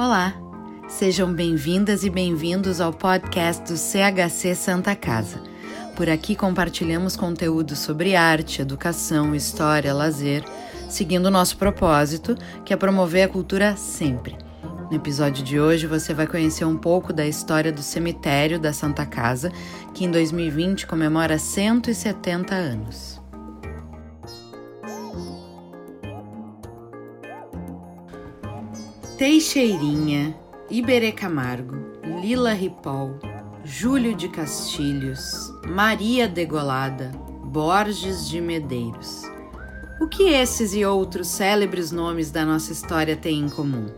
Olá, sejam bem-vindas e bem-vindos ao podcast do CHC Santa Casa. Por aqui compartilhamos conteúdo sobre arte, educação, história, lazer, seguindo o nosso propósito, que é promover a cultura sempre. No episódio de hoje você vai conhecer um pouco da história do cemitério da Santa Casa, que em 2020 comemora 170 anos. Teixeirinha, Iberê Camargo, Lila Ripoll, Júlio de Castilhos, Maria Degolada, Borges de Medeiros. O que esses e outros célebres nomes da nossa história têm em comum?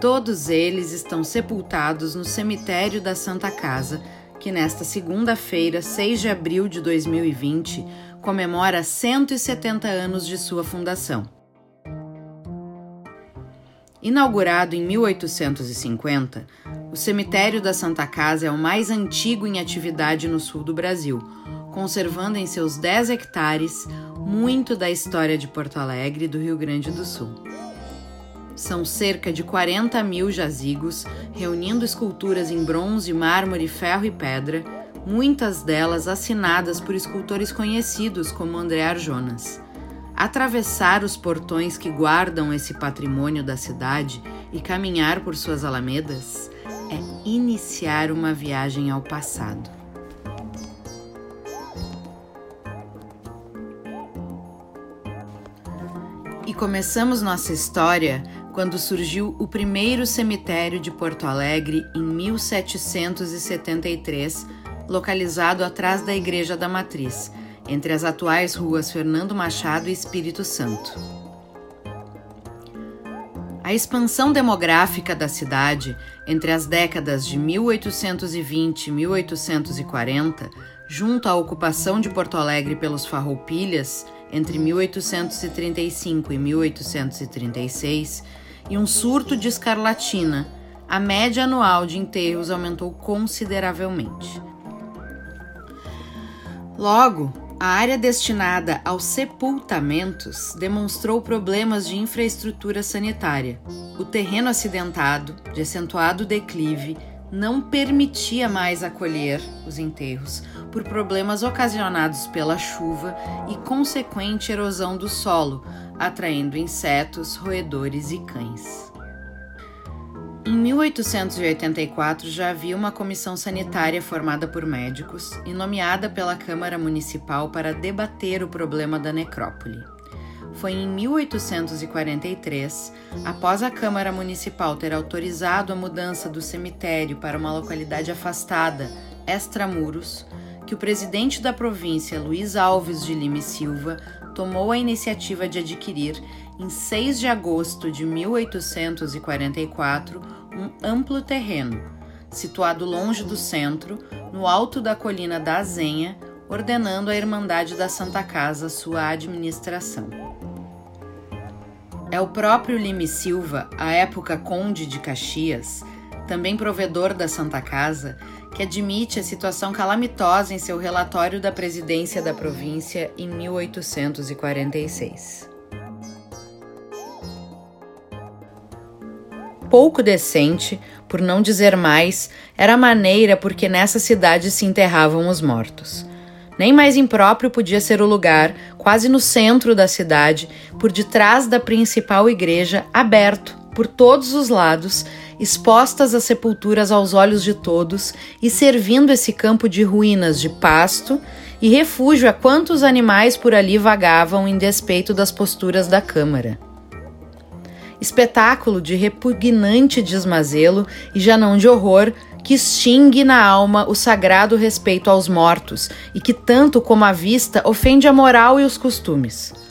Todos eles estão sepultados no cemitério da Santa Casa, que nesta segunda-feira, 6 de abril de 2020, comemora 170 anos de sua fundação. Inaugurado em 1850, o cemitério da Santa Casa é o mais antigo em atividade no sul do Brasil, conservando em seus 10 hectares muito da história de Porto Alegre e do Rio Grande do Sul. São cerca de 40 mil jazigos, reunindo esculturas em bronze, mármore, ferro e pedra, muitas delas assinadas por escultores conhecidos como André Arjonas. Atravessar os portões que guardam esse patrimônio da cidade e caminhar por suas alamedas é iniciar uma viagem ao passado. E começamos nossa história quando surgiu o primeiro cemitério de Porto Alegre em 1773, localizado atrás da Igreja da Matriz entre as atuais ruas Fernando Machado e Espírito Santo. A expansão demográfica da cidade entre as décadas de 1820 e 1840, junto à ocupação de Porto Alegre pelos farroupilhas entre 1835 e 1836, e um surto de escarlatina, a média anual de enterros aumentou consideravelmente. Logo, a área destinada aos sepultamentos demonstrou problemas de infraestrutura sanitária. O terreno acidentado, de acentuado declive, não permitia mais acolher os enterros por problemas ocasionados pela chuva e consequente erosão do solo, atraindo insetos, roedores e cães. Em 1884 já havia uma comissão sanitária formada por médicos e nomeada pela Câmara Municipal para debater o problema da necrópole. Foi em 1843, após a Câmara Municipal ter autorizado a mudança do cemitério para uma localidade afastada, extramuros, que o presidente da província, Luiz Alves de Lima e Silva, tomou a iniciativa de adquirir em 6 de agosto de 1844, um amplo terreno, situado longe do centro, no alto da colina da Azenha, ordenando à Irmandade da Santa Casa sua administração. É o próprio Lime Silva, à época conde de Caxias, também provedor da Santa Casa, que admite a situação calamitosa em seu relatório da presidência da província em 1846. pouco decente, por não dizer mais, era a maneira por que nessa cidade se enterravam os mortos. Nem mais impróprio podia ser o lugar, quase no centro da cidade, por detrás da principal igreja, aberto por todos os lados, expostas as sepulturas aos olhos de todos e servindo esse campo de ruínas de pasto e refúgio a quantos animais por ali vagavam em despeito das posturas da Câmara espetáculo de repugnante desmazelo e já não de horror que extingue na alma o sagrado respeito aos mortos e que, tanto como a vista, ofende a moral e os costumes.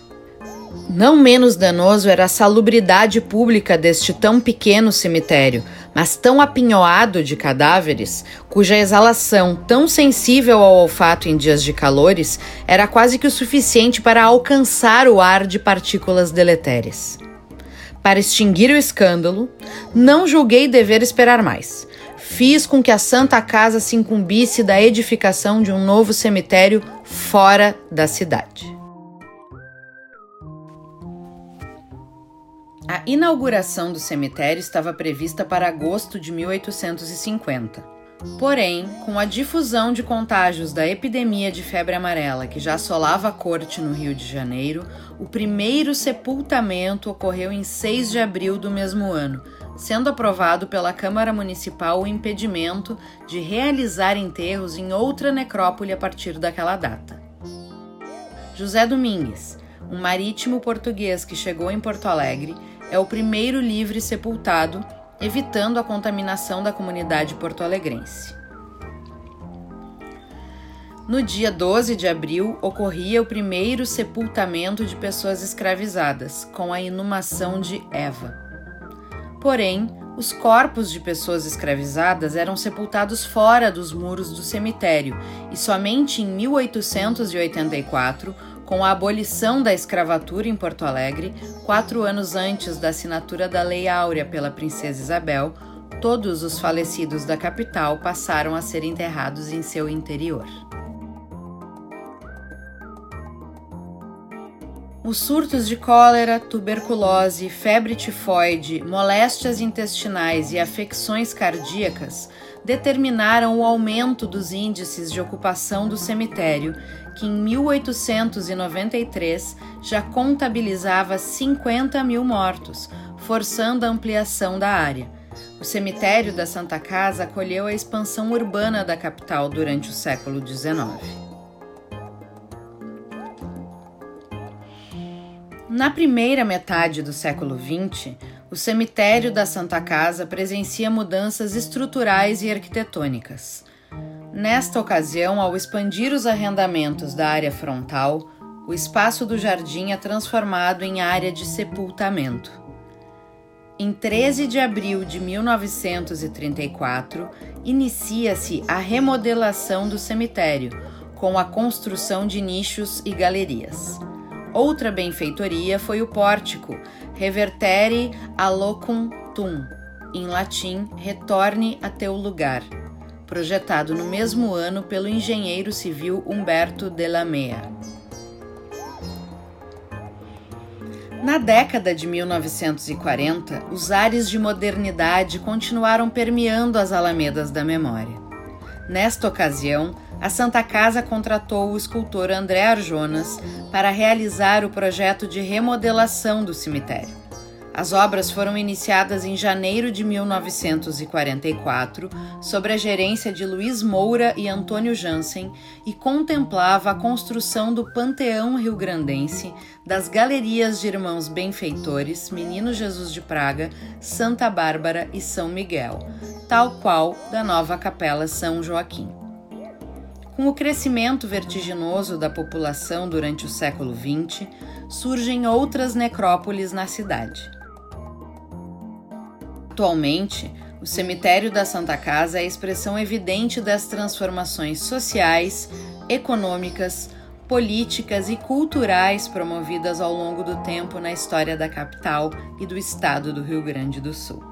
Não menos danoso era a salubridade pública deste tão pequeno cemitério, mas tão apinhoado de cadáveres, cuja exalação, tão sensível ao olfato em dias de calores, era quase que o suficiente para alcançar o ar de partículas deletérias. Para extinguir o escândalo, não julguei dever esperar mais. Fiz com que a Santa Casa se incumbisse da edificação de um novo cemitério fora da cidade. A inauguração do cemitério estava prevista para agosto de 1850. Porém, com a difusão de contágios da epidemia de febre amarela que já assolava a corte no Rio de Janeiro, o primeiro sepultamento ocorreu em 6 de abril do mesmo ano, sendo aprovado pela Câmara Municipal o impedimento de realizar enterros em outra necrópole a partir daquela data. José Domingues, um marítimo português que chegou em Porto Alegre, é o primeiro livre sepultado, evitando a contaminação da comunidade porto-alegrense. No dia 12 de abril, ocorria o primeiro sepultamento de pessoas escravizadas, com a inumação de Eva. Porém, os corpos de pessoas escravizadas eram sepultados fora dos muros do cemitério e somente em 1884 com a abolição da escravatura em Porto Alegre, quatro anos antes da assinatura da Lei Áurea pela Princesa Isabel, todos os falecidos da capital passaram a ser enterrados em seu interior. Os surtos de cólera, tuberculose, febre tifoide, moléstias intestinais e afecções cardíacas determinaram o aumento dos índices de ocupação do cemitério, que em 1893 já contabilizava 50 mil mortos, forçando a ampliação da área. O cemitério da Santa Casa acolheu a expansão urbana da capital durante o século XIX. Na primeira metade do século XX, o cemitério da Santa Casa presencia mudanças estruturais e arquitetônicas. Nesta ocasião, ao expandir os arrendamentos da área frontal, o espaço do jardim é transformado em área de sepultamento. Em 13 de abril de 1934, inicia-se a remodelação do cemitério, com a construção de nichos e galerias. Outra benfeitoria foi o pórtico, revertere allocum tum, em latim, retorne a teu lugar, projetado no mesmo ano pelo engenheiro civil Humberto de Lamea. Na década de 1940, os ares de modernidade continuaram permeando as alamedas da memória. Nesta ocasião, a Santa Casa contratou o escultor André Arjonas para realizar o projeto de remodelação do cemitério. As obras foram iniciadas em janeiro de 1944, sob a gerência de Luiz Moura e Antônio Jansen, e contemplava a construção do Panteão Rio-Grandense, das galerias de irmãos benfeitores Menino Jesus de Praga, Santa Bárbara e São Miguel, tal qual da nova Capela São Joaquim. Com o crescimento vertiginoso da população durante o século XX, surgem outras necrópolis na cidade. Atualmente, o cemitério da Santa Casa é a expressão evidente das transformações sociais, econômicas, políticas e culturais promovidas ao longo do tempo na história da capital e do estado do Rio Grande do Sul.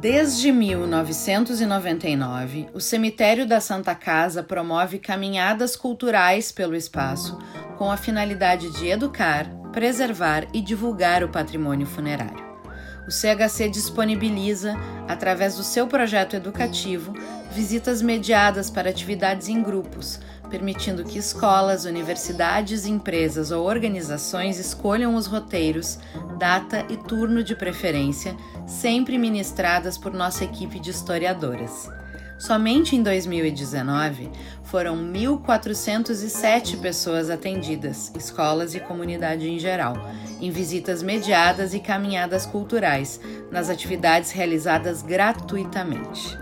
Desde 1999, o Cemitério da Santa Casa promove caminhadas culturais pelo espaço com a finalidade de educar, preservar e divulgar o patrimônio funerário. O CHC disponibiliza, através do seu projeto educativo, visitas mediadas para atividades em grupos, permitindo que escolas, universidades, empresas ou organizações escolham os roteiros, data e turno de preferência, sempre ministradas por nossa equipe de historiadoras. Somente em 2019 foram 1.407 pessoas atendidas, escolas e comunidade em geral, em visitas mediadas e caminhadas culturais, nas atividades realizadas gratuitamente.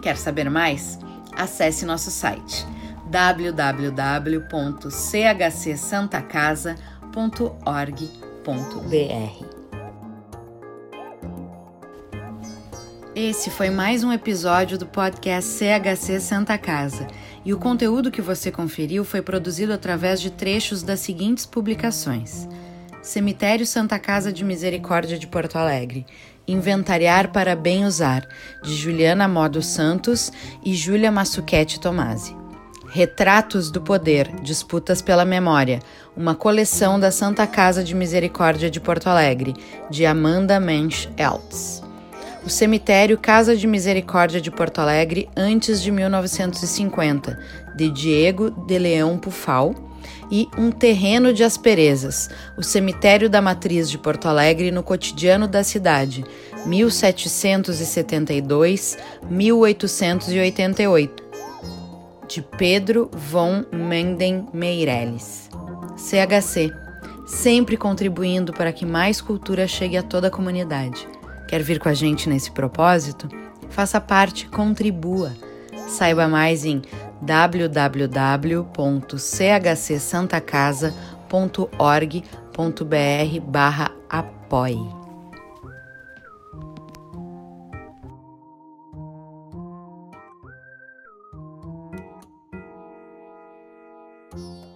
Quer saber mais? Acesse nosso site www.chcsantacasa.org.br. Esse foi mais um episódio do podcast CHC Santa Casa, e o conteúdo que você conferiu foi produzido através de trechos das seguintes publicações: Cemitério Santa Casa de Misericórdia de Porto Alegre, Inventariar para Bem Usar, de Juliana Modo Santos e Júlia Massuchetti Tomasi. Retratos do Poder Disputas pela Memória, uma coleção da Santa Casa de Misericórdia de Porto Alegre, de Amanda Mensch Eltz. O cemitério Casa de Misericórdia de Porto Alegre antes de 1950, de Diego de Leão Pufal, e Um Terreno de Asperezas, o cemitério da Matriz de Porto Alegre no cotidiano da cidade, 1772-1888 de Pedro von Menden Meirelles. CHC, sempre contribuindo para que mais cultura chegue a toda a comunidade. Quer vir com a gente nesse propósito? Faça parte, contribua. Saiba mais em www.chcsantacasa.org.br/apoie. Bye.